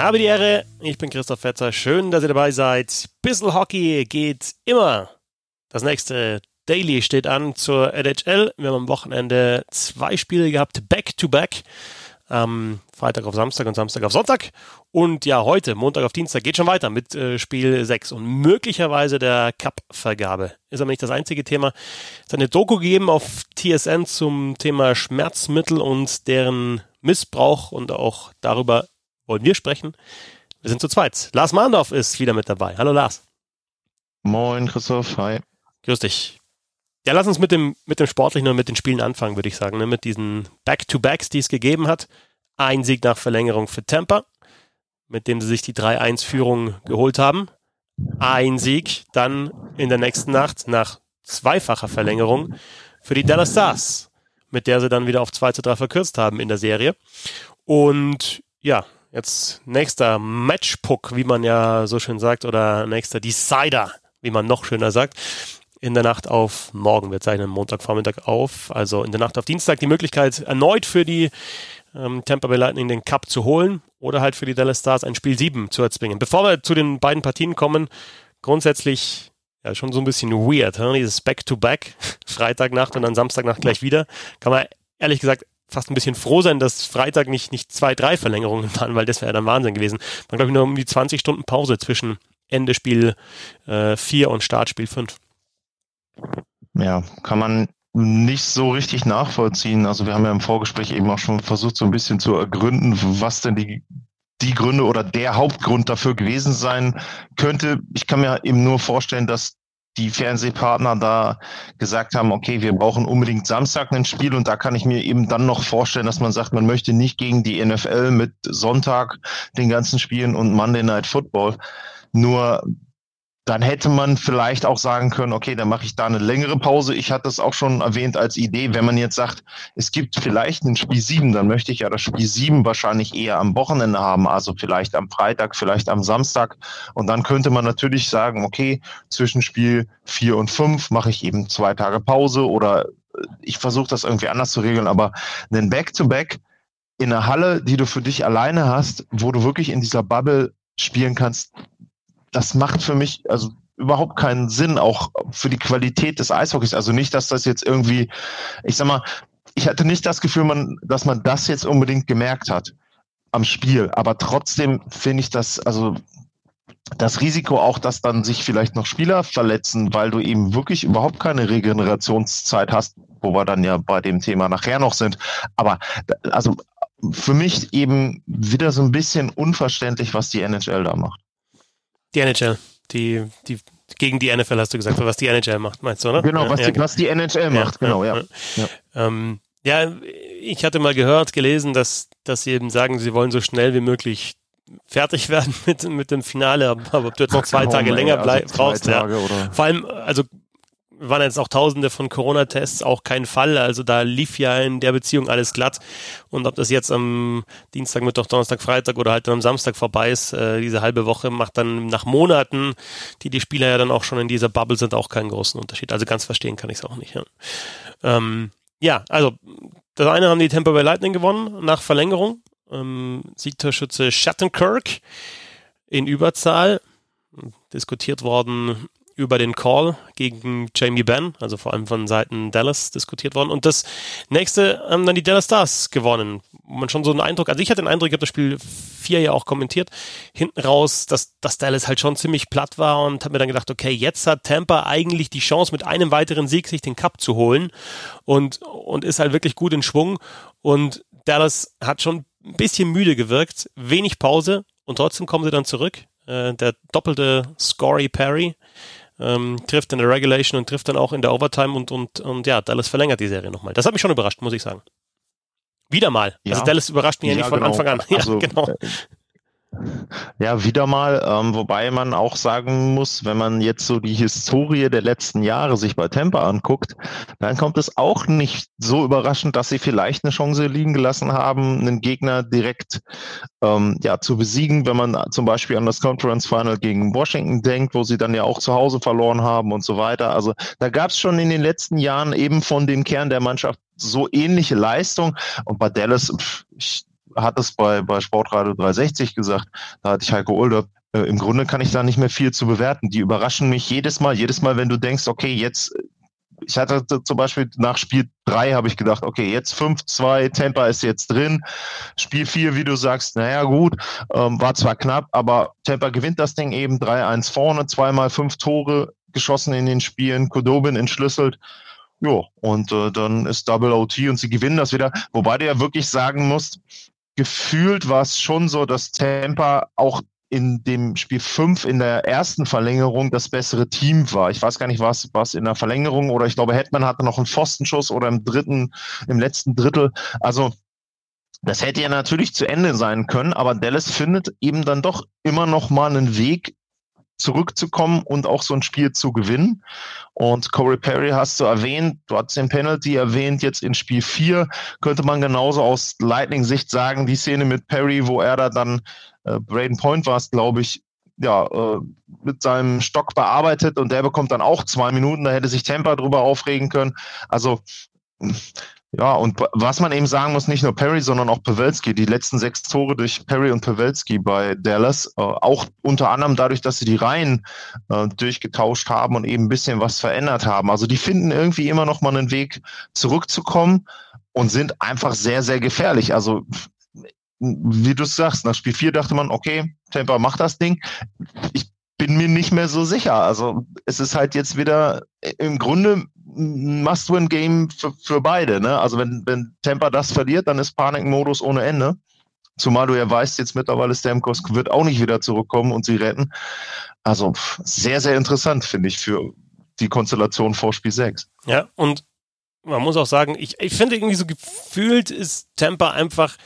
Habe die Ehre, ich bin Christoph Fetzer. Schön, dass ihr dabei seid. Bissel Hockey geht immer. Das nächste Daily steht an zur NHL. Wir haben am Wochenende zwei Spiele gehabt, back-to-back. Ähm, Freitag auf Samstag und Samstag auf Sonntag. Und ja, heute, Montag auf Dienstag, geht schon weiter mit äh, Spiel 6 und möglicherweise der Cup-Vergabe. Ist aber nicht das einzige Thema. Es hat eine Doku gegeben auf TSN zum Thema Schmerzmittel und deren Missbrauch und auch darüber wollen wir sprechen. Wir sind zu zweit. Lars Mahndorf ist wieder mit dabei. Hallo Lars. Moin Christoph, hi. Grüß dich. Ja, lass uns mit dem, mit dem Sportlichen und mit den Spielen anfangen, würde ich sagen. Ne? Mit diesen Back-to-Backs, die es gegeben hat. Ein Sieg nach Verlängerung für Tampa, mit dem sie sich die 3-1-Führung geholt haben. Ein Sieg dann in der nächsten Nacht nach zweifacher Verlängerung für die Dallas Stars, mit der sie dann wieder auf 2 zu 3 verkürzt haben in der Serie. Und ja, jetzt nächster Matchpuck, wie man ja so schön sagt, oder nächster Decider, wie man noch schöner sagt in der Nacht auf morgen. Wir zeichnen Montagvormittag auf. Also in der Nacht auf Dienstag die Möglichkeit, erneut für die ähm, Tampa Bay Lightning den Cup zu holen oder halt für die Dallas Stars ein Spiel 7 zu erzwingen. Bevor wir zu den beiden Partien kommen, grundsätzlich ja schon so ein bisschen weird, hm? dieses Back-to-Back, Freitagnacht und dann Samstagnacht gleich wieder. Kann man ehrlich gesagt fast ein bisschen froh sein, dass Freitag nicht, nicht zwei, drei Verlängerungen waren, weil das wäre ja dann Wahnsinn gewesen. Man glaube ich nur um die 20 Stunden Pause zwischen Ende Spiel äh, 4 und Startspiel 5. Ja, kann man nicht so richtig nachvollziehen. Also wir haben ja im Vorgespräch eben auch schon versucht, so ein bisschen zu ergründen, was denn die, die Gründe oder der Hauptgrund dafür gewesen sein könnte. Ich kann mir eben nur vorstellen, dass die Fernsehpartner da gesagt haben, okay, wir brauchen unbedingt Samstag ein Spiel und da kann ich mir eben dann noch vorstellen, dass man sagt, man möchte nicht gegen die NFL mit Sonntag den ganzen Spielen und Monday Night Football. Nur dann hätte man vielleicht auch sagen können, okay, dann mache ich da eine längere Pause. Ich hatte es auch schon erwähnt als Idee, wenn man jetzt sagt, es gibt vielleicht ein Spiel 7, dann möchte ich ja das Spiel 7 wahrscheinlich eher am Wochenende haben, also vielleicht am Freitag, vielleicht am Samstag. Und dann könnte man natürlich sagen, okay, zwischen Spiel 4 und 5 mache ich eben zwei Tage Pause oder äh, ich versuche das irgendwie anders zu regeln, aber ein Back-to-Back -Back in einer Halle, die du für dich alleine hast, wo du wirklich in dieser Bubble spielen kannst, das macht für mich also überhaupt keinen Sinn, auch für die Qualität des Eishockeys. Also nicht, dass das jetzt irgendwie, ich sag mal, ich hatte nicht das Gefühl, man, dass man das jetzt unbedingt gemerkt hat am Spiel. Aber trotzdem finde ich das, also das Risiko auch, dass dann sich vielleicht noch Spieler verletzen, weil du eben wirklich überhaupt keine Regenerationszeit hast, wo wir dann ja bei dem Thema nachher noch sind. Aber also für mich eben wieder so ein bisschen unverständlich, was die NHL da macht. Die NHL. Die, die, gegen die NFL hast du gesagt, was die NHL macht, meinst du, oder? Genau, was, ja, die, was die NHL macht, genau, ja. Ja. Ähm, ja, ich hatte mal gehört, gelesen, dass, dass sie eben sagen, sie wollen so schnell wie möglich fertig werden mit, mit dem Finale, aber ob du jetzt noch zwei Ach, Tage länger bleib, also brauchst, ja. Vor allem, also waren jetzt auch tausende von Corona-Tests auch kein Fall. Also da lief ja in der Beziehung alles glatt. Und ob das jetzt am Dienstag, Mittwoch, Donnerstag, Freitag oder halt dann am Samstag vorbei ist, äh, diese halbe Woche macht dann nach Monaten, die die Spieler ja dann auch schon in dieser Bubble sind, auch keinen großen Unterschied. Also ganz verstehen kann ich es auch nicht. Ja. Ähm, ja, also das eine haben die Tampa Bay Lightning gewonnen nach Verlängerung. Ähm, Siegtorschütze Shattenkirk in Überzahl diskutiert worden über den Call gegen Jamie Benn, also vor allem von Seiten Dallas diskutiert worden. Und das nächste haben dann die Dallas Stars gewonnen. Man schon so einen Eindruck, also ich hatte den Eindruck, ich habe das Spiel vier ja auch kommentiert, hinten raus, dass, dass Dallas halt schon ziemlich platt war und habe mir dann gedacht, okay, jetzt hat Tampa eigentlich die Chance, mit einem weiteren Sieg sich den Cup zu holen und, und ist halt wirklich gut in Schwung. Und Dallas hat schon ein bisschen müde gewirkt, wenig Pause und trotzdem kommen sie dann zurück. Äh, der doppelte Scory Perry ähm, trifft in der Regulation und trifft dann auch in der Overtime und, und, und ja, Dallas verlängert die Serie nochmal. Das hat mich schon überrascht, muss ich sagen. Wieder mal. Also ja. Also Dallas überrascht mich ja, ja nicht von genau. Anfang an. Ja, also, genau. Ja, wieder mal, ähm, wobei man auch sagen muss, wenn man jetzt so die Historie der letzten Jahre sich bei Tampa anguckt, dann kommt es auch nicht so überraschend, dass sie vielleicht eine Chance liegen gelassen haben, einen Gegner direkt ähm, ja, zu besiegen, wenn man zum Beispiel an das Conference Final gegen Washington denkt, wo sie dann ja auch zu Hause verloren haben und so weiter. Also da gab es schon in den letzten Jahren eben von dem Kern der Mannschaft so ähnliche Leistung und bei Dallas, pff, ich hatte es bei, bei Sportradio 360 gesagt, da hatte ich Heiko Ulder, äh, im Grunde kann ich da nicht mehr viel zu bewerten. Die überraschen mich jedes Mal, jedes Mal, wenn du denkst, okay, jetzt ich hatte zum Beispiel nach Spiel 3 habe ich gedacht, okay, jetzt 5-2, Tampa ist jetzt drin. Spiel 4, wie du sagst, naja, gut, ähm, war zwar knapp, aber Tampa gewinnt das Ding eben 3-1 vorne, zweimal fünf Tore geschossen in den Spielen, Kodobin entschlüsselt. Ja, und äh, dann ist Double OT und sie gewinnen das wieder. Wobei du ja wirklich sagen musst, gefühlt war es schon so, dass Tampa auch in dem Spiel 5 in der ersten Verlängerung das bessere Team war. Ich weiß gar nicht, was was in der Verlängerung oder ich glaube, Hetman hatte noch einen Pfostenschuss oder im dritten, im letzten Drittel. Also das hätte ja natürlich zu Ende sein können, aber Dallas findet eben dann doch immer noch mal einen Weg, zurückzukommen und auch so ein Spiel zu gewinnen. Und Corey Perry hast du erwähnt, du hast den Penalty erwähnt, jetzt in Spiel 4 könnte man genauso aus Lightning-Sicht sagen, die Szene mit Perry, wo er da dann, äh, Braden Point war es, glaube ich, ja, äh, mit seinem Stock bearbeitet und der bekommt dann auch zwei Minuten, da hätte sich Tampa drüber aufregen können. Also ja, und was man eben sagen muss, nicht nur Perry, sondern auch Pavelski, die letzten sechs Tore durch Perry und Pavelski bei Dallas, äh, auch unter anderem dadurch, dass sie die Reihen äh, durchgetauscht haben und eben ein bisschen was verändert haben. Also die finden irgendwie immer noch mal einen Weg zurückzukommen und sind einfach sehr, sehr gefährlich. Also wie du sagst, nach Spiel 4 dachte man, okay, Tampa macht das Ding. Ich bin mir nicht mehr so sicher. Also es ist halt jetzt wieder im Grunde ein Must-Win-Game für, für beide. Ne? Also wenn, wenn Tampa das verliert, dann ist Panikmodus ohne Ende. Zumal du ja weißt, jetzt mittlerweile Stamkos wird auch nicht wieder zurückkommen und sie retten. Also sehr, sehr interessant, finde ich, für die Konstellation vor Spiel 6. Ja, und man muss auch sagen, ich, ich finde irgendwie so gefühlt ist Tampa einfach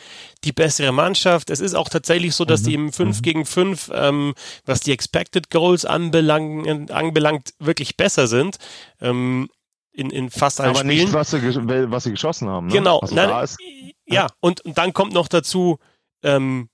die bessere Mannschaft. Es ist auch tatsächlich so, dass mhm. die im 5 mhm. gegen 5, ähm, was die Expected Goals anbelangt, anbelangt wirklich besser sind. Ähm, in, in fast allen Aber Spielen. nicht, was sie, was sie geschossen haben. Ne? Genau. Also Nein, ist, ja, und, und dann kommt noch dazu, ähm,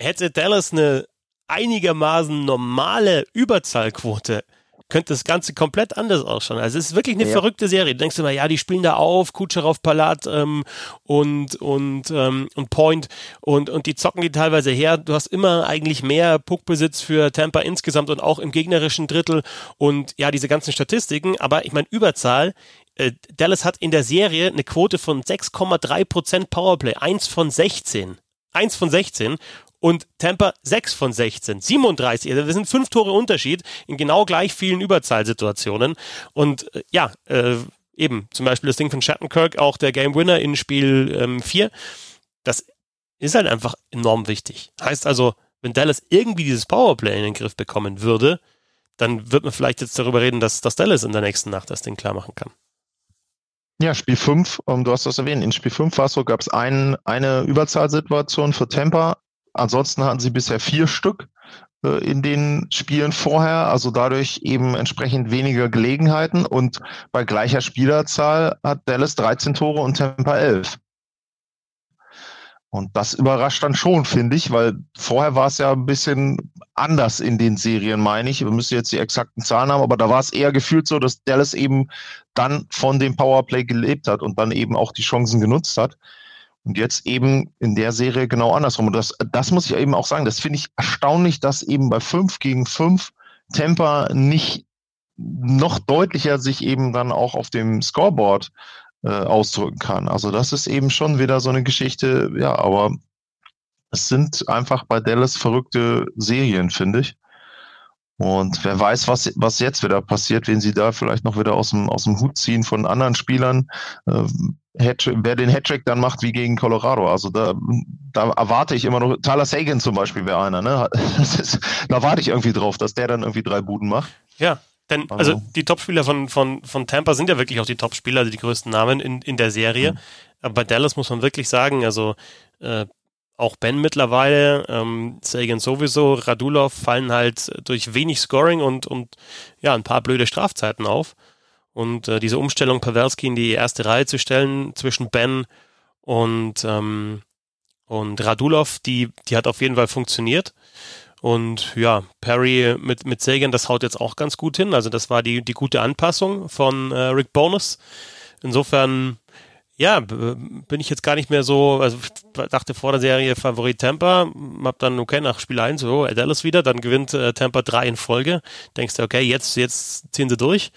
hätte Dallas eine einigermaßen normale Überzahlquote, könnte das Ganze komplett anders ausschauen. Also es ist wirklich eine ja. verrückte Serie. Du denkst immer, ja, die spielen da auf, Kutscherow, Palat ähm, und und ähm, und Point und und die zocken die teilweise her. Du hast immer eigentlich mehr Puckbesitz für Tampa insgesamt und auch im gegnerischen Drittel und ja, diese ganzen Statistiken. Aber ich meine Überzahl. Äh, Dallas hat in der Serie eine Quote von 6,3 Prozent Powerplay, eins von 16. Eins von 16 und Tampa 6 von 16, 37. Also das sind fünf Tore Unterschied in genau gleich vielen Überzahlsituationen. Und äh, ja, äh, eben zum Beispiel das Ding von Shattenkirk, auch der Game Winner in Spiel ähm, 4. Das ist halt einfach enorm wichtig. Heißt also, wenn Dallas irgendwie dieses Powerplay in den Griff bekommen würde, dann wird man vielleicht jetzt darüber reden, dass, dass Dallas in der nächsten Nacht das Ding klar machen kann. Ja, Spiel 5, um, ähm, du hast das erwähnt, in Spiel 5 war es so, gab es ein, eine Überzahlsituation für Tampa, Ansonsten hatten sie bisher vier Stück äh, in den Spielen vorher, also dadurch eben entsprechend weniger Gelegenheiten und bei gleicher Spielerzahl hat Dallas 13 Tore und Tampa 11. Und das überrascht dann schon, finde ich, weil vorher war es ja ein bisschen anders in den Serien, meine ich. Wir müssen jetzt die exakten Zahlen haben, aber da war es eher gefühlt so, dass Dallas eben dann von dem Powerplay gelebt hat und dann eben auch die Chancen genutzt hat. Und jetzt eben in der Serie genau andersrum. Und das, das muss ich eben auch sagen, das finde ich erstaunlich, dass eben bei 5 gegen 5 Temper nicht noch deutlicher sich eben dann auch auf dem Scoreboard äh, ausdrücken kann. Also das ist eben schon wieder so eine Geschichte, ja, aber es sind einfach bei Dallas verrückte Serien, finde ich. Und wer weiß, was, was jetzt wieder passiert, wenn sie da vielleicht noch wieder aus dem, aus dem Hut ziehen von anderen Spielern. Äh, wer den Hattrick dann macht wie gegen Colorado. Also da, da erwarte ich immer noch, Tyler Sagan zum Beispiel wäre einer, ne? Ist, da warte ich irgendwie drauf, dass der dann irgendwie drei Buden macht. Ja, denn also, also die Topspieler von, von, von Tampa sind ja wirklich auch die Topspieler, also die größten Namen in, in der Serie. Mhm. Aber bei Dallas muss man wirklich sagen, also äh, auch Ben mittlerweile, ähm, Sagan sowieso, Radulov fallen halt durch wenig Scoring und, und ja, ein paar blöde Strafzeiten auf. Und äh, diese Umstellung, Pavelski in die erste Reihe zu stellen zwischen Ben und, ähm, und Radulov, die, die hat auf jeden Fall funktioniert. Und ja, Perry mit, mit Sagan, das haut jetzt auch ganz gut hin. Also das war die, die gute Anpassung von äh, Rick Bonus. Insofern, ja, bin ich jetzt gar nicht mehr so, also dachte vor der Serie Favorit Tampa, hab dann, okay, nach Spiel 1, so, Dallas wieder, dann gewinnt äh, Tampa drei in Folge. Denkst du, okay, jetzt, jetzt ziehen sie durch.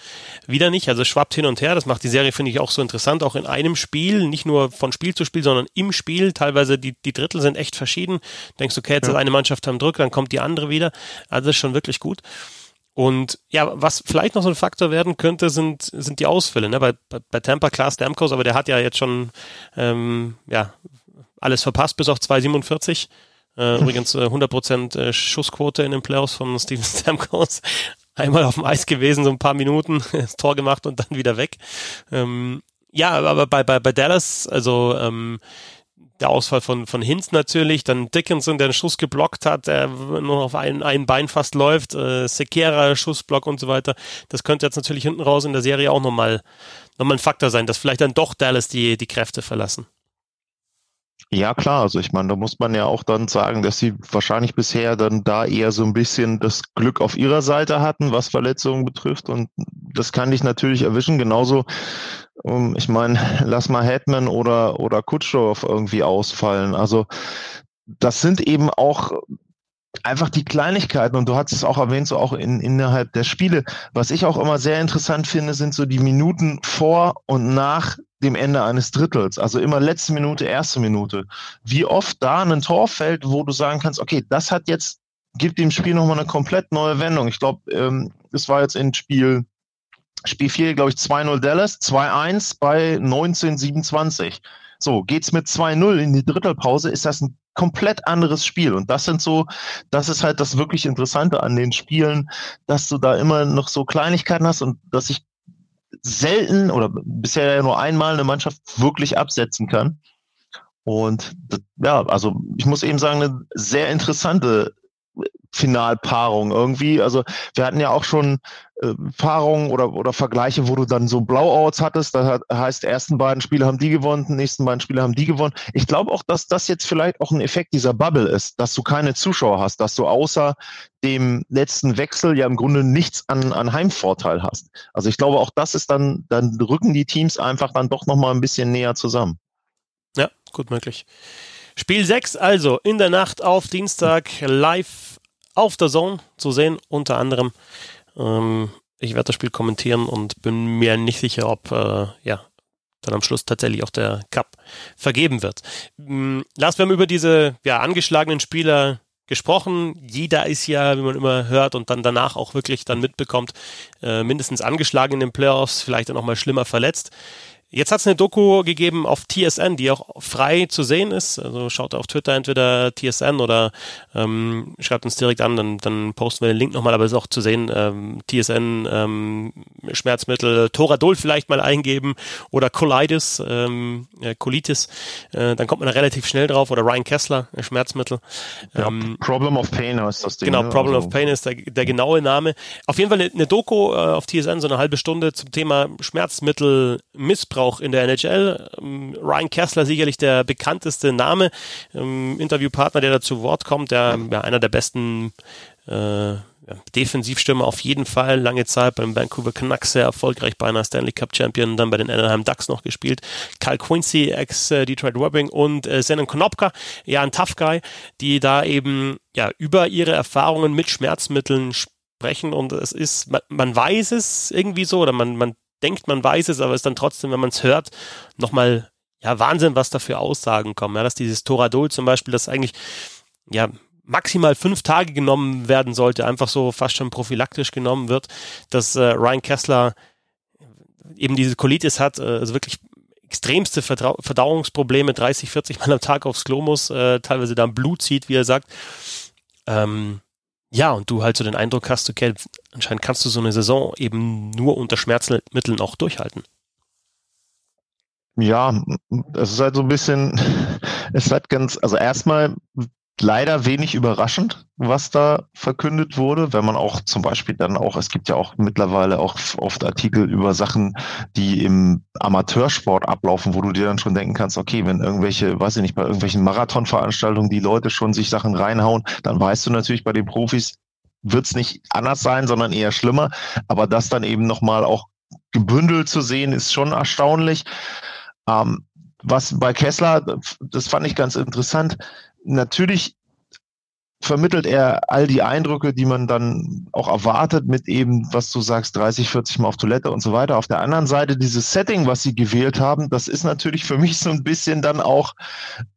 Wieder nicht, also schwappt hin und her. Das macht die Serie, finde ich, auch so interessant, auch in einem Spiel, nicht nur von Spiel zu Spiel, sondern im Spiel. Teilweise die, die Drittel sind echt verschieden. Denkst du, okay, jetzt ja. ist eine Mannschaft am Druck, dann kommt die andere wieder. Also ist schon wirklich gut. Und ja, was vielleicht noch so ein Faktor werden könnte, sind, sind die Ausfälle. Ne? Bei, bei, bei Tampa klar Stamkos, aber der hat ja jetzt schon ähm, ja, alles verpasst bis auf 2,47. Äh, übrigens äh, 100% äh, Schussquote in den Playoffs von Steven Stamkos. Einmal auf dem Eis gewesen, so ein paar Minuten, das Tor gemacht und dann wieder weg. Ähm, ja, aber bei, bei, bei Dallas, also ähm, der Ausfall von, von Hinz natürlich, dann Dickinson, der einen Schuss geblockt hat, der nur auf ein, ein Bein fast läuft, äh, Sekera, Schussblock und so weiter. Das könnte jetzt natürlich hinten raus in der Serie auch nochmal noch mal ein Faktor sein, dass vielleicht dann doch Dallas die, die Kräfte verlassen. Ja, klar. Also ich meine, da muss man ja auch dann sagen, dass sie wahrscheinlich bisher dann da eher so ein bisschen das Glück auf ihrer Seite hatten, was Verletzungen betrifft. Und das kann dich natürlich erwischen. Genauso, um, ich meine, lass mal Hetman oder, oder Kutschov irgendwie ausfallen. Also das sind eben auch einfach die Kleinigkeiten und du hast es auch erwähnt, so auch in, innerhalb der Spiele. Was ich auch immer sehr interessant finde, sind so die Minuten vor und nach dem Ende eines Drittels. Also immer letzte Minute, erste Minute. Wie oft da ein Tor fällt, wo du sagen kannst, okay, das hat jetzt, gibt dem Spiel nochmal eine komplett neue Wendung. Ich glaube, ähm, war jetzt in Spiel, Spiel 4, glaube ich, 2-0 Dallas, 2-1 bei 1927. So, geht's mit 2-0 in die Drittelpause, ist das ein komplett anderes Spiel. Und das sind so, das ist halt das wirklich Interessante an den Spielen, dass du da immer noch so Kleinigkeiten hast und dass ich selten oder bisher nur einmal eine Mannschaft wirklich absetzen kann. Und ja, also ich muss eben sagen, eine sehr interessante Finalpaarung irgendwie. Also wir hatten ja auch schon äh, Paarungen oder, oder Vergleiche, wo du dann so Blowouts hattest. Das heißt, die ersten beiden Spiele haben die gewonnen, die nächsten beiden Spiele haben die gewonnen. Ich glaube auch, dass das jetzt vielleicht auch ein Effekt dieser Bubble ist, dass du keine Zuschauer hast, dass du außer dem letzten Wechsel ja im Grunde nichts an, an Heimvorteil hast. Also ich glaube auch das ist dann, dann rücken die Teams einfach dann doch nochmal ein bisschen näher zusammen. Ja, gut möglich. Spiel 6 also in der Nacht auf Dienstag live auf der Zone zu sehen, unter anderem. Ähm, ich werde das Spiel kommentieren und bin mir nicht sicher, ob äh, ja, dann am Schluss tatsächlich auch der Cup vergeben wird. Ähm, Lars, wir haben über diese ja, angeschlagenen Spieler gesprochen. Jeder ist ja, wie man immer hört und dann danach auch wirklich dann mitbekommt, äh, mindestens angeschlagen in den Playoffs, vielleicht dann auch mal schlimmer verletzt. Jetzt hat es eine Doku gegeben auf TSN, die auch frei zu sehen ist. Also schaut auf Twitter entweder TSN oder ähm, schreibt uns direkt an, dann, dann posten wir den Link nochmal, aber es ist auch zu sehen, ähm, TSN ähm, Schmerzmittel, Toradol vielleicht mal eingeben oder Colitis, ähm, äh, Colitis, äh, dann kommt man da relativ schnell drauf oder Ryan Kessler, äh, Schmerzmittel. Ja, ähm, Problem of Pain heißt das Ding. Genau, ne? Problem also. of Pain ist der, der genaue Name. Auf jeden Fall eine, eine Doku äh, auf TSN, so eine halbe Stunde zum Thema Schmerzmittelmissbrauch Missbrauch in der NHL. Ähm, Ryan Kessler sicherlich der bekannteste Name, ähm, Interviewpartner, der da zu Wort kommt, der ja, einer der besten äh, Defensivstürmer auf jeden Fall, lange Zeit beim Vancouver Canucks sehr erfolgreich, beinahe Stanley Cup Champion, dann bei den Anaheim Ducks noch gespielt. Kyle Quincy, ex-Detroit Rubbing und äh, Zenon Konopka, ja ein Tough Guy, die da eben ja über ihre Erfahrungen mit Schmerzmitteln sprechen und es ist, man, man weiß es irgendwie so oder man, man denkt, man weiß es, aber ist dann trotzdem, wenn man es hört, nochmal, ja, Wahnsinn, was da für Aussagen kommen. Ja, dass dieses Toradol zum Beispiel, das eigentlich, ja, maximal fünf Tage genommen werden sollte, einfach so fast schon prophylaktisch genommen wird, dass äh, Ryan Kessler eben diese Colitis hat, äh, also wirklich extremste Verdau Verdauungsprobleme, 30, 40 Mal am Tag aufs Klo muss, äh, teilweise dann Blut zieht, wie er sagt. Ähm, ja, und du halt so den Eindruck hast, okay, anscheinend kannst du so eine Saison eben nur unter Schmerzmitteln auch durchhalten. Ja, es ist halt so ein bisschen, es ist halt ganz, also erstmal leider wenig überraschend, was da verkündet wurde, wenn man auch zum Beispiel dann auch, es gibt ja auch mittlerweile auch oft Artikel über Sachen, die im Amateursport ablaufen, wo du dir dann schon denken kannst, okay, wenn irgendwelche, weiß ich nicht, bei irgendwelchen Marathonveranstaltungen die Leute schon sich Sachen reinhauen, dann weißt du natürlich bei den Profis wird es nicht anders sein, sondern eher schlimmer. Aber das dann eben nochmal auch gebündelt zu sehen, ist schon erstaunlich. Ähm, was bei Kessler, das fand ich ganz interessant. Natürlich vermittelt er all die Eindrücke, die man dann auch erwartet mit eben, was du sagst, 30, 40 Mal auf Toilette und so weiter. Auf der anderen Seite, dieses Setting, was sie gewählt haben, das ist natürlich für mich so ein bisschen dann auch,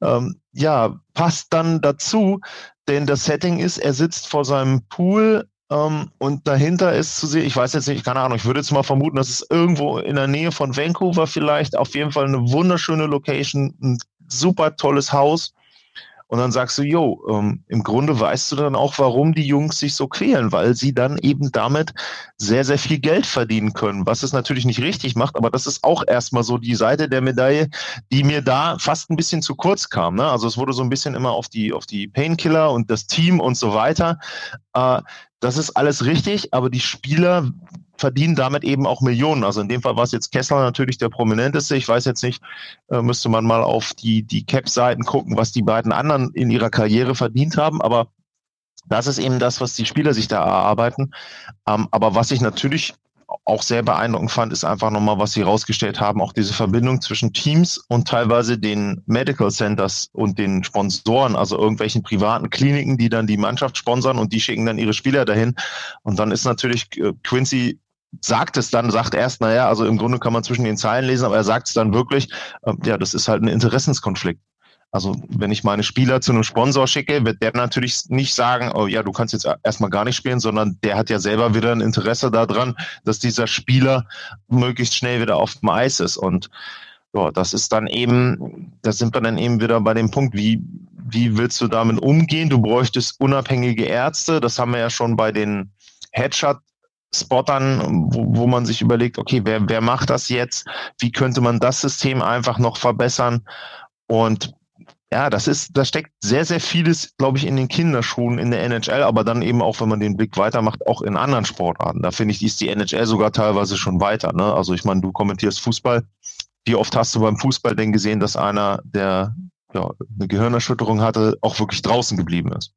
ähm, ja, passt dann dazu, denn das Setting ist, er sitzt vor seinem Pool ähm, und dahinter ist zu sehen, ich weiß jetzt nicht, keine Ahnung, ich würde jetzt mal vermuten, dass es irgendwo in der Nähe von Vancouver vielleicht, auf jeden Fall eine wunderschöne Location, ein super tolles Haus und dann sagst du, jo, ähm, im Grunde weißt du dann auch, warum die Jungs sich so quälen, weil sie dann eben damit sehr, sehr viel Geld verdienen können, was es natürlich nicht richtig macht, aber das ist auch erstmal so die Seite der Medaille, die mir da fast ein bisschen zu kurz kam. Ne? Also es wurde so ein bisschen immer auf die, auf die Painkiller und das Team und so weiter. Äh, das ist alles richtig, aber die Spieler verdienen damit eben auch Millionen. Also in dem Fall war es jetzt Kessler natürlich der prominenteste. Ich weiß jetzt nicht, äh, müsste man mal auf die, die Cap-Seiten gucken, was die beiden anderen in ihrer Karriere verdient haben. Aber das ist eben das, was die Spieler sich da erarbeiten. Ähm, aber was ich natürlich auch sehr beeindruckend fand, ist einfach nochmal, was sie herausgestellt haben, auch diese Verbindung zwischen Teams und teilweise den Medical Centers und den Sponsoren, also irgendwelchen privaten Kliniken, die dann die Mannschaft sponsern und die schicken dann ihre Spieler dahin. Und dann ist natürlich äh, Quincy sagt es dann, sagt erst, naja, also im Grunde kann man zwischen den Zeilen lesen, aber er sagt es dann wirklich, äh, ja, das ist halt ein Interessenskonflikt. Also wenn ich meine Spieler zu einem Sponsor schicke, wird der natürlich nicht sagen, oh ja, du kannst jetzt erstmal gar nicht spielen, sondern der hat ja selber wieder ein Interesse daran, dass dieser Spieler möglichst schnell wieder auf dem Eis ist. Und ja, das ist dann eben, da sind wir dann eben wieder bei dem Punkt, wie, wie willst du damit umgehen? Du bräuchtest unabhängige Ärzte. Das haben wir ja schon bei den Headshot Spottern, wo, wo man sich überlegt, okay, wer, wer macht das jetzt? Wie könnte man das System einfach noch verbessern? Und ja, das ist, da steckt sehr, sehr vieles, glaube ich, in den Kinderschuhen in der NHL, aber dann eben auch, wenn man den Blick weitermacht, auch in anderen Sportarten. Da finde ich, ist die NHL sogar teilweise schon weiter. Ne? Also ich meine, du kommentierst Fußball. Wie oft hast du beim Fußball denn gesehen, dass einer, der ja, eine Gehirnerschütterung hatte, auch wirklich draußen geblieben ist?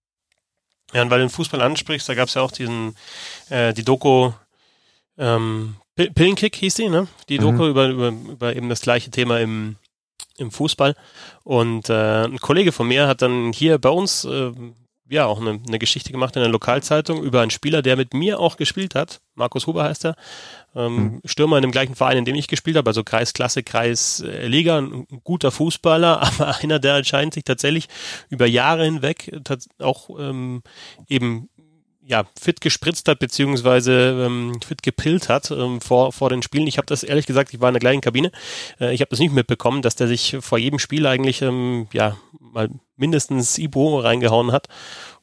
Ja, und weil du den Fußball ansprichst, da gab es ja auch diesen, äh, die Doku, ähm, Pillenkick hieß die, ne? Die Doku mhm. über, über, über eben das gleiche Thema im, im Fußball. Und äh, ein Kollege von mir hat dann hier bei uns äh, ja auch eine, eine Geschichte gemacht in der Lokalzeitung über einen Spieler, der mit mir auch gespielt hat. Markus Huber heißt er. Ähm, mhm. Stürmer in dem gleichen Verein, in dem ich gespielt habe, also Kreisklasse, Kreisliga, ein guter Fußballer, aber einer, der anscheinend sich tatsächlich über Jahre hinweg auch ähm, eben ja, fit gespritzt hat, beziehungsweise ähm, fit gepillt hat ähm, vor, vor den Spielen. Ich habe das ehrlich gesagt, ich war in der gleichen Kabine, äh, ich habe das nicht mitbekommen, dass der sich vor jedem Spiel eigentlich ähm, ja mal mindestens Ibo reingehauen hat.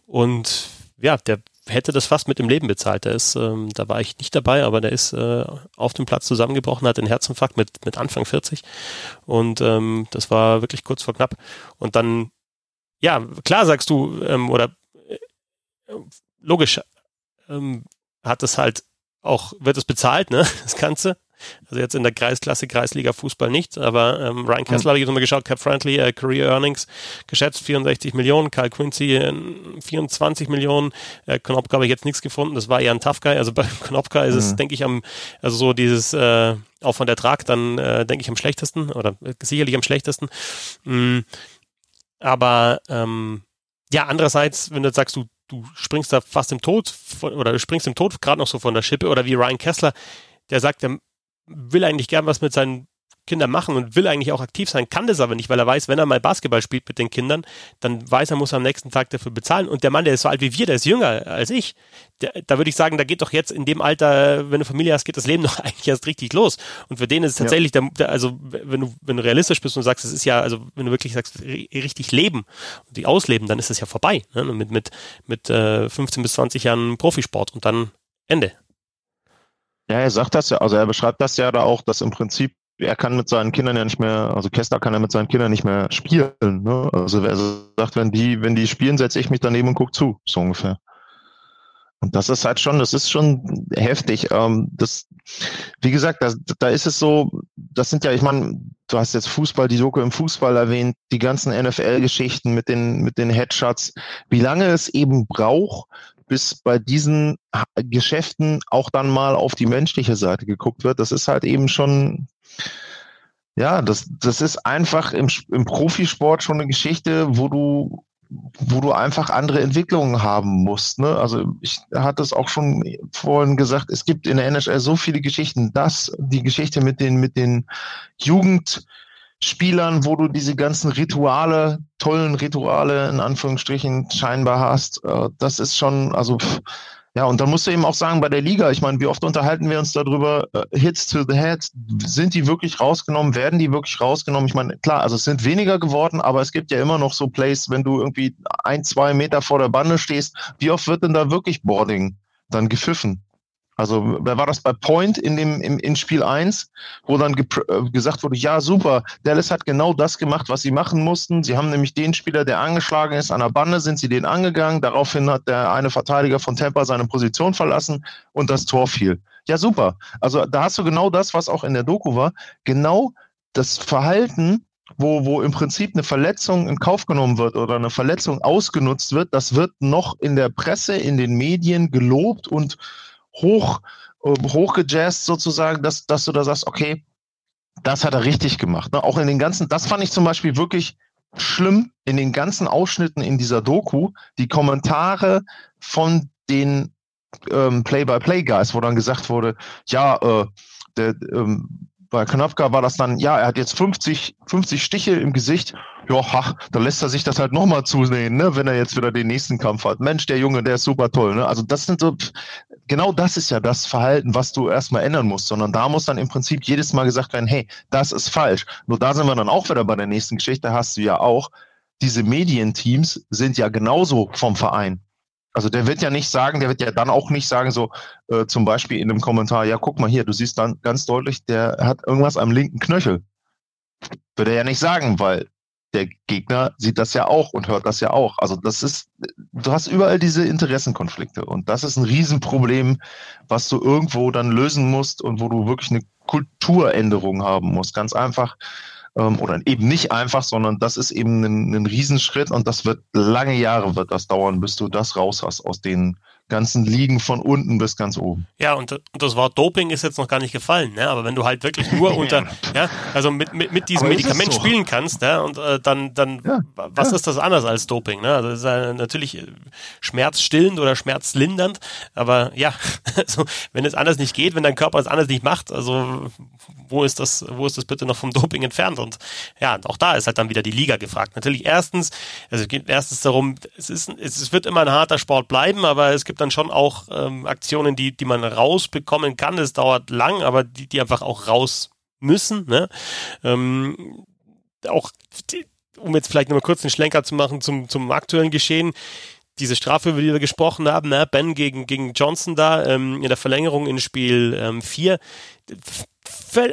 Und ja, der hätte das fast mit dem Leben bezahlt. Der ist, ähm, da war ich nicht dabei, aber der ist äh, auf dem Platz zusammengebrochen, hat den Herzinfarkt mit, mit Anfang 40. Und ähm, das war wirklich kurz vor knapp. Und dann, ja, klar sagst du, ähm, oder logisch ähm, hat es halt auch, wird es bezahlt, ne, das Ganze. Also jetzt in der Kreisklasse, Kreisliga Fußball nicht, aber ähm, Ryan Kessler mhm. habe ich jetzt mal geschaut, Cap Friendly, äh, Career Earnings geschätzt 64 Millionen, Kyle Quincy äh, 24 Millionen, äh, Knopka habe ich jetzt nichts gefunden, das war eher ein Tough Guy, also bei Knopka ist mhm. es, denke ich, am, also so dieses äh, auch von der Trag dann, äh, denke ich, am schlechtesten oder äh, sicherlich am schlechtesten. Mm, aber ähm, ja, andererseits, wenn du sagst, du du springst da fast im Tod von, oder du springst im Tod gerade noch so von der Schippe oder wie Ryan Kessler, der sagt, der will eigentlich gern was mit seinen Kindern machen und will eigentlich auch aktiv sein, kann das aber nicht, weil er weiß, wenn er mal Basketball spielt mit den Kindern, dann weiß er, muss er am nächsten Tag dafür bezahlen. Und der Mann, der ist so alt wie wir, der ist jünger als ich. Der, da würde ich sagen, da geht doch jetzt in dem Alter, wenn du Familie hast, geht das Leben doch eigentlich erst richtig los. Und für den ist es tatsächlich, ja. der, also wenn du, wenn du realistisch bist und sagst, es ist ja, also wenn du wirklich sagst, richtig leben und die ausleben, dann ist es ja vorbei. Ne? Mit, mit, mit äh, 15 bis 20 Jahren Profisport und dann Ende. Ja, er sagt das ja, also er beschreibt das ja da auch, dass im Prinzip er kann mit seinen Kindern ja nicht mehr, also Kessler kann ja mit seinen Kindern nicht mehr spielen. Ne? Also er sagt, wenn die, wenn die spielen, setze ich mich daneben und gucke zu, so ungefähr. Und das ist halt schon, das ist schon heftig. Ähm, das, wie gesagt, da, da ist es so, das sind ja, ich meine, du hast jetzt Fußball, die Doku im Fußball erwähnt, die ganzen NFL-Geschichten mit den, mit den Headshots, wie lange es eben braucht, bis bei diesen Geschäften auch dann mal auf die menschliche Seite geguckt wird. Das ist halt eben schon, Ja, das, das ist einfach im, im Profisport schon eine Geschichte, wo du wo du einfach andere Entwicklungen haben musst. Ne? Also ich hatte es auch schon vorhin gesagt, es gibt in der NHL so viele Geschichten. Das, die Geschichte mit den, mit den Jugendspielern, wo du diese ganzen Rituale, tollen Rituale in Anführungsstrichen scheinbar hast, äh, das ist schon, also ja, und dann musst du eben auch sagen, bei der Liga, ich meine, wie oft unterhalten wir uns darüber, uh, Hits to the Head, sind die wirklich rausgenommen, werden die wirklich rausgenommen? Ich meine, klar, also es sind weniger geworden, aber es gibt ja immer noch so Plays, wenn du irgendwie ein, zwei Meter vor der Bande stehst, wie oft wird denn da wirklich Boarding dann gepfiffen? Also wer war das bei Point in dem im, in Spiel 1, wo dann äh, gesagt wurde, ja super, Dallas hat genau das gemacht, was sie machen mussten. Sie haben nämlich den Spieler, der angeschlagen ist an der Bande, sind sie den angegangen. Daraufhin hat der eine Verteidiger von Tampa seine Position verlassen und das Tor fiel. Ja super. Also da hast du genau das, was auch in der Doku war. Genau das Verhalten wo, wo im Prinzip eine Verletzung in Kauf genommen wird oder eine Verletzung ausgenutzt wird, das wird noch in der Presse, in den Medien gelobt und hoch, äh, hochgejazzt sozusagen, dass, dass du da sagst, okay, das hat er richtig gemacht. Ne? Auch in den ganzen, das fand ich zum Beispiel wirklich schlimm in den ganzen Ausschnitten in dieser Doku, die Kommentare von den ähm, Play-by-Play-Guys, wo dann gesagt wurde, ja, äh, der, ähm, bei Knopka war das dann, ja, er hat jetzt 50, 50 Stiche im Gesicht. Ja, ach, dann lässt er sich das halt nochmal zusehen, ne, wenn er jetzt wieder den nächsten Kampf hat. Mensch, der Junge, der ist super toll. Ne? Also das sind so, genau das ist ja das Verhalten, was du erstmal ändern musst, sondern da muss dann im Prinzip jedes Mal gesagt werden, hey, das ist falsch. Nur da sind wir dann auch wieder bei der nächsten Geschichte, hast du ja auch, diese Medienteams sind ja genauso vom Verein. Also der wird ja nicht sagen, der wird ja dann auch nicht sagen, so äh, zum Beispiel in einem Kommentar, ja, guck mal hier, du siehst dann ganz deutlich, der hat irgendwas am linken Knöchel. Würde er ja nicht sagen, weil der Gegner sieht das ja auch und hört das ja auch. Also das ist, du hast überall diese Interessenkonflikte und das ist ein Riesenproblem, was du irgendwo dann lösen musst und wo du wirklich eine Kulturänderung haben musst. Ganz einfach, ähm, oder eben nicht einfach, sondern das ist eben ein, ein Riesenschritt und das wird lange Jahre wird das dauern, bis du das raus hast aus den ganzen Ligen von unten bis ganz oben. Ja, und, und das Wort Doping ist jetzt noch gar nicht gefallen, ne? aber wenn du halt wirklich nur unter, ja, also mit, mit, mit diesem Medikament so? spielen kannst, ne? und äh, dann, dann ja, was ja. ist das anders als Doping? Ne? Also das ist ja natürlich äh, schmerzstillend oder schmerzlindernd, aber ja, also wenn es anders nicht geht, wenn dein Körper es anders nicht macht, also wo ist das, wo ist das bitte noch vom Doping entfernt? Und ja, auch da ist halt dann wieder die Liga gefragt. Natürlich erstens, also es geht erstens darum, es ist, es wird immer ein harter Sport bleiben, aber es gibt dann schon auch ähm, Aktionen, die, die man rausbekommen kann. Es dauert lang, aber die, die einfach auch raus müssen. Ne? Ähm, auch, um jetzt vielleicht nochmal kurz einen Schlenker zu machen zum, zum aktuellen Geschehen diese Strafe, über die wir gesprochen haben, ne, Ben gegen, gegen Johnson da ähm, in der Verlängerung in Spiel 4, ähm,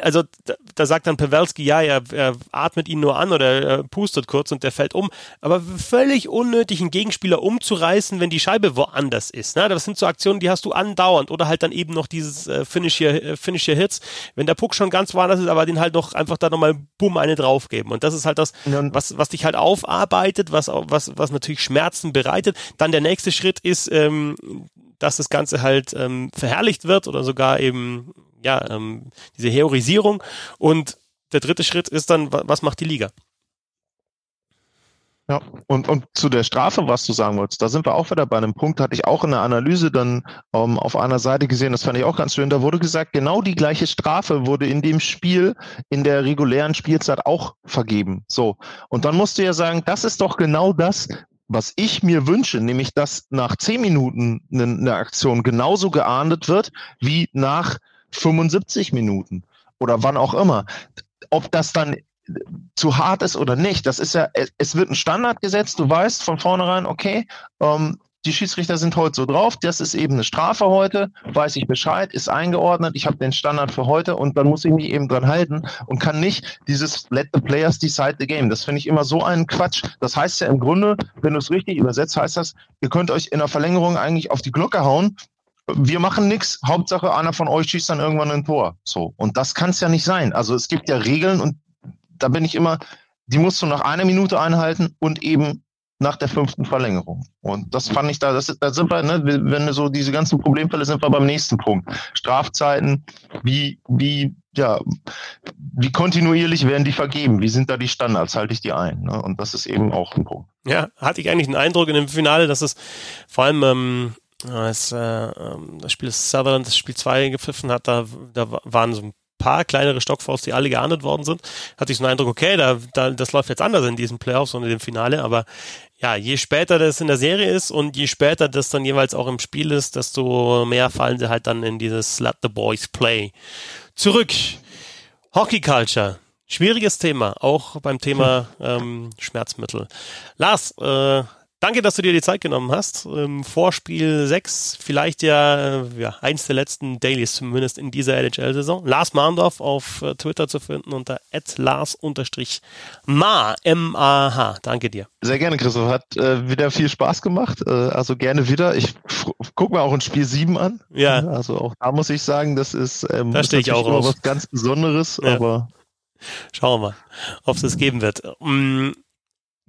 also da, da, sagt dann Pawelski, ja, er, er, atmet ihn nur an oder er pustet kurz und der fällt um. Aber völlig unnötig, einen Gegenspieler umzureißen, wenn die Scheibe woanders ist. Ne? Das sind so Aktionen, die hast du andauernd. Oder halt dann eben noch dieses äh, Finish, hier, äh, Finish hier Hits, wenn der Puck schon ganz woanders ist, aber den halt noch einfach da nochmal bumm eine draufgeben. Und das ist halt das, was, was dich halt aufarbeitet, was, was, was natürlich Schmerzen bereitet. Dann der nächste Schritt ist, ähm, dass das Ganze halt ähm, verherrlicht wird oder sogar eben ja, ähm, diese Heorisierung. Und der dritte Schritt ist dann, was macht die Liga? Ja, und, und zu der Strafe, was du sagen wolltest, da sind wir auch wieder bei einem Punkt, hatte ich auch in der Analyse dann ähm, auf einer Seite gesehen, das fand ich auch ganz schön, da wurde gesagt, genau die gleiche Strafe wurde in dem Spiel in der regulären Spielzeit auch vergeben. So. Und dann musst du ja sagen, das ist doch genau das, was ich mir wünsche, nämlich dass nach zehn Minuten eine, eine Aktion genauso geahndet wird wie nach 75 Minuten oder wann auch immer. Ob das dann zu hart ist oder nicht, das ist ja, es wird ein Standard gesetzt, du weißt von vornherein, okay, ähm, die Schiedsrichter sind heute so drauf, das ist eben eine Strafe heute, weiß ich Bescheid, ist eingeordnet, ich habe den Standard für heute und dann muss ich mich eben dran halten und kann nicht dieses Let the players decide the game. Das finde ich immer so einen Quatsch. Das heißt ja im Grunde, wenn du es richtig übersetzt, heißt das, ihr könnt euch in der Verlängerung eigentlich auf die Glocke hauen wir machen nichts. Hauptsache, einer von euch schießt dann irgendwann ein Tor. So. Und das kann es ja nicht sein. Also es gibt ja Regeln und da bin ich immer, die musst du nach einer Minute einhalten und eben nach der fünften Verlängerung. Und das fand ich da, das, da sind wir, ne, wenn so diese ganzen Problemfälle sind wir beim nächsten Punkt. Strafzeiten, wie, wie, ja, wie kontinuierlich werden die vergeben? Wie sind da die Standards? Halte ich die ein? Ne? Und das ist eben auch ein Punkt. Ja, hatte ich eigentlich den Eindruck in dem Finale, dass es vor allem ähm, das, äh, ähm, das Spiel Sutherland, das Spiel 2 gepfiffen hat, da, da waren so ein paar kleinere Stockfouls, die alle geahndet worden sind, hatte ich so einen Eindruck, okay, da, da, das läuft jetzt anders in diesen Playoffs und in dem Finale, aber ja, je später das in der Serie ist und je später das dann jeweils auch im Spiel ist, desto mehr fallen sie halt dann in dieses Let the Boys Play. Zurück. Hockey Culture. Schwieriges Thema, auch beim Thema ähm, Schmerzmittel. Lars, äh, Danke, dass du dir die Zeit genommen hast. Ähm, Vorspiel 6, vielleicht ja, äh, ja eins der letzten Dailies zumindest in dieser NHL-Saison. Lars Mahndorf auf äh, Twitter zu finden unter lars-ma, M-A-H. Danke dir. Sehr gerne, Christoph. Hat äh, wieder viel Spaß gemacht. Äh, also gerne wieder. Ich gucke mir auch ein Spiel 7 an. Ja. Also auch da muss ich sagen, das ist, ähm, da stehe ich auch immer was ganz Besonderes, ja. aber Schauen wir mal, ob es das geben wird.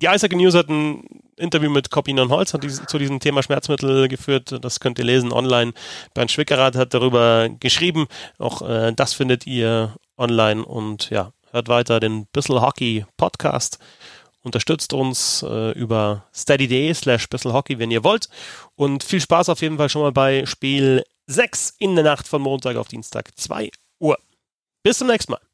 Die Eishockey News hat ein Interview mit Copinon Holz hat dies, zu diesem Thema Schmerzmittel geführt. Das könnt ihr lesen online. Bernd Schwickerath hat darüber geschrieben. Auch äh, das findet ihr online und ja, hört weiter den Bissel Hockey Podcast. Unterstützt uns äh, über steady.de slash Hockey, wenn ihr wollt. Und viel Spaß auf jeden Fall schon mal bei Spiel 6 in der Nacht von Montag auf Dienstag 2 Uhr. Bis zum nächsten Mal.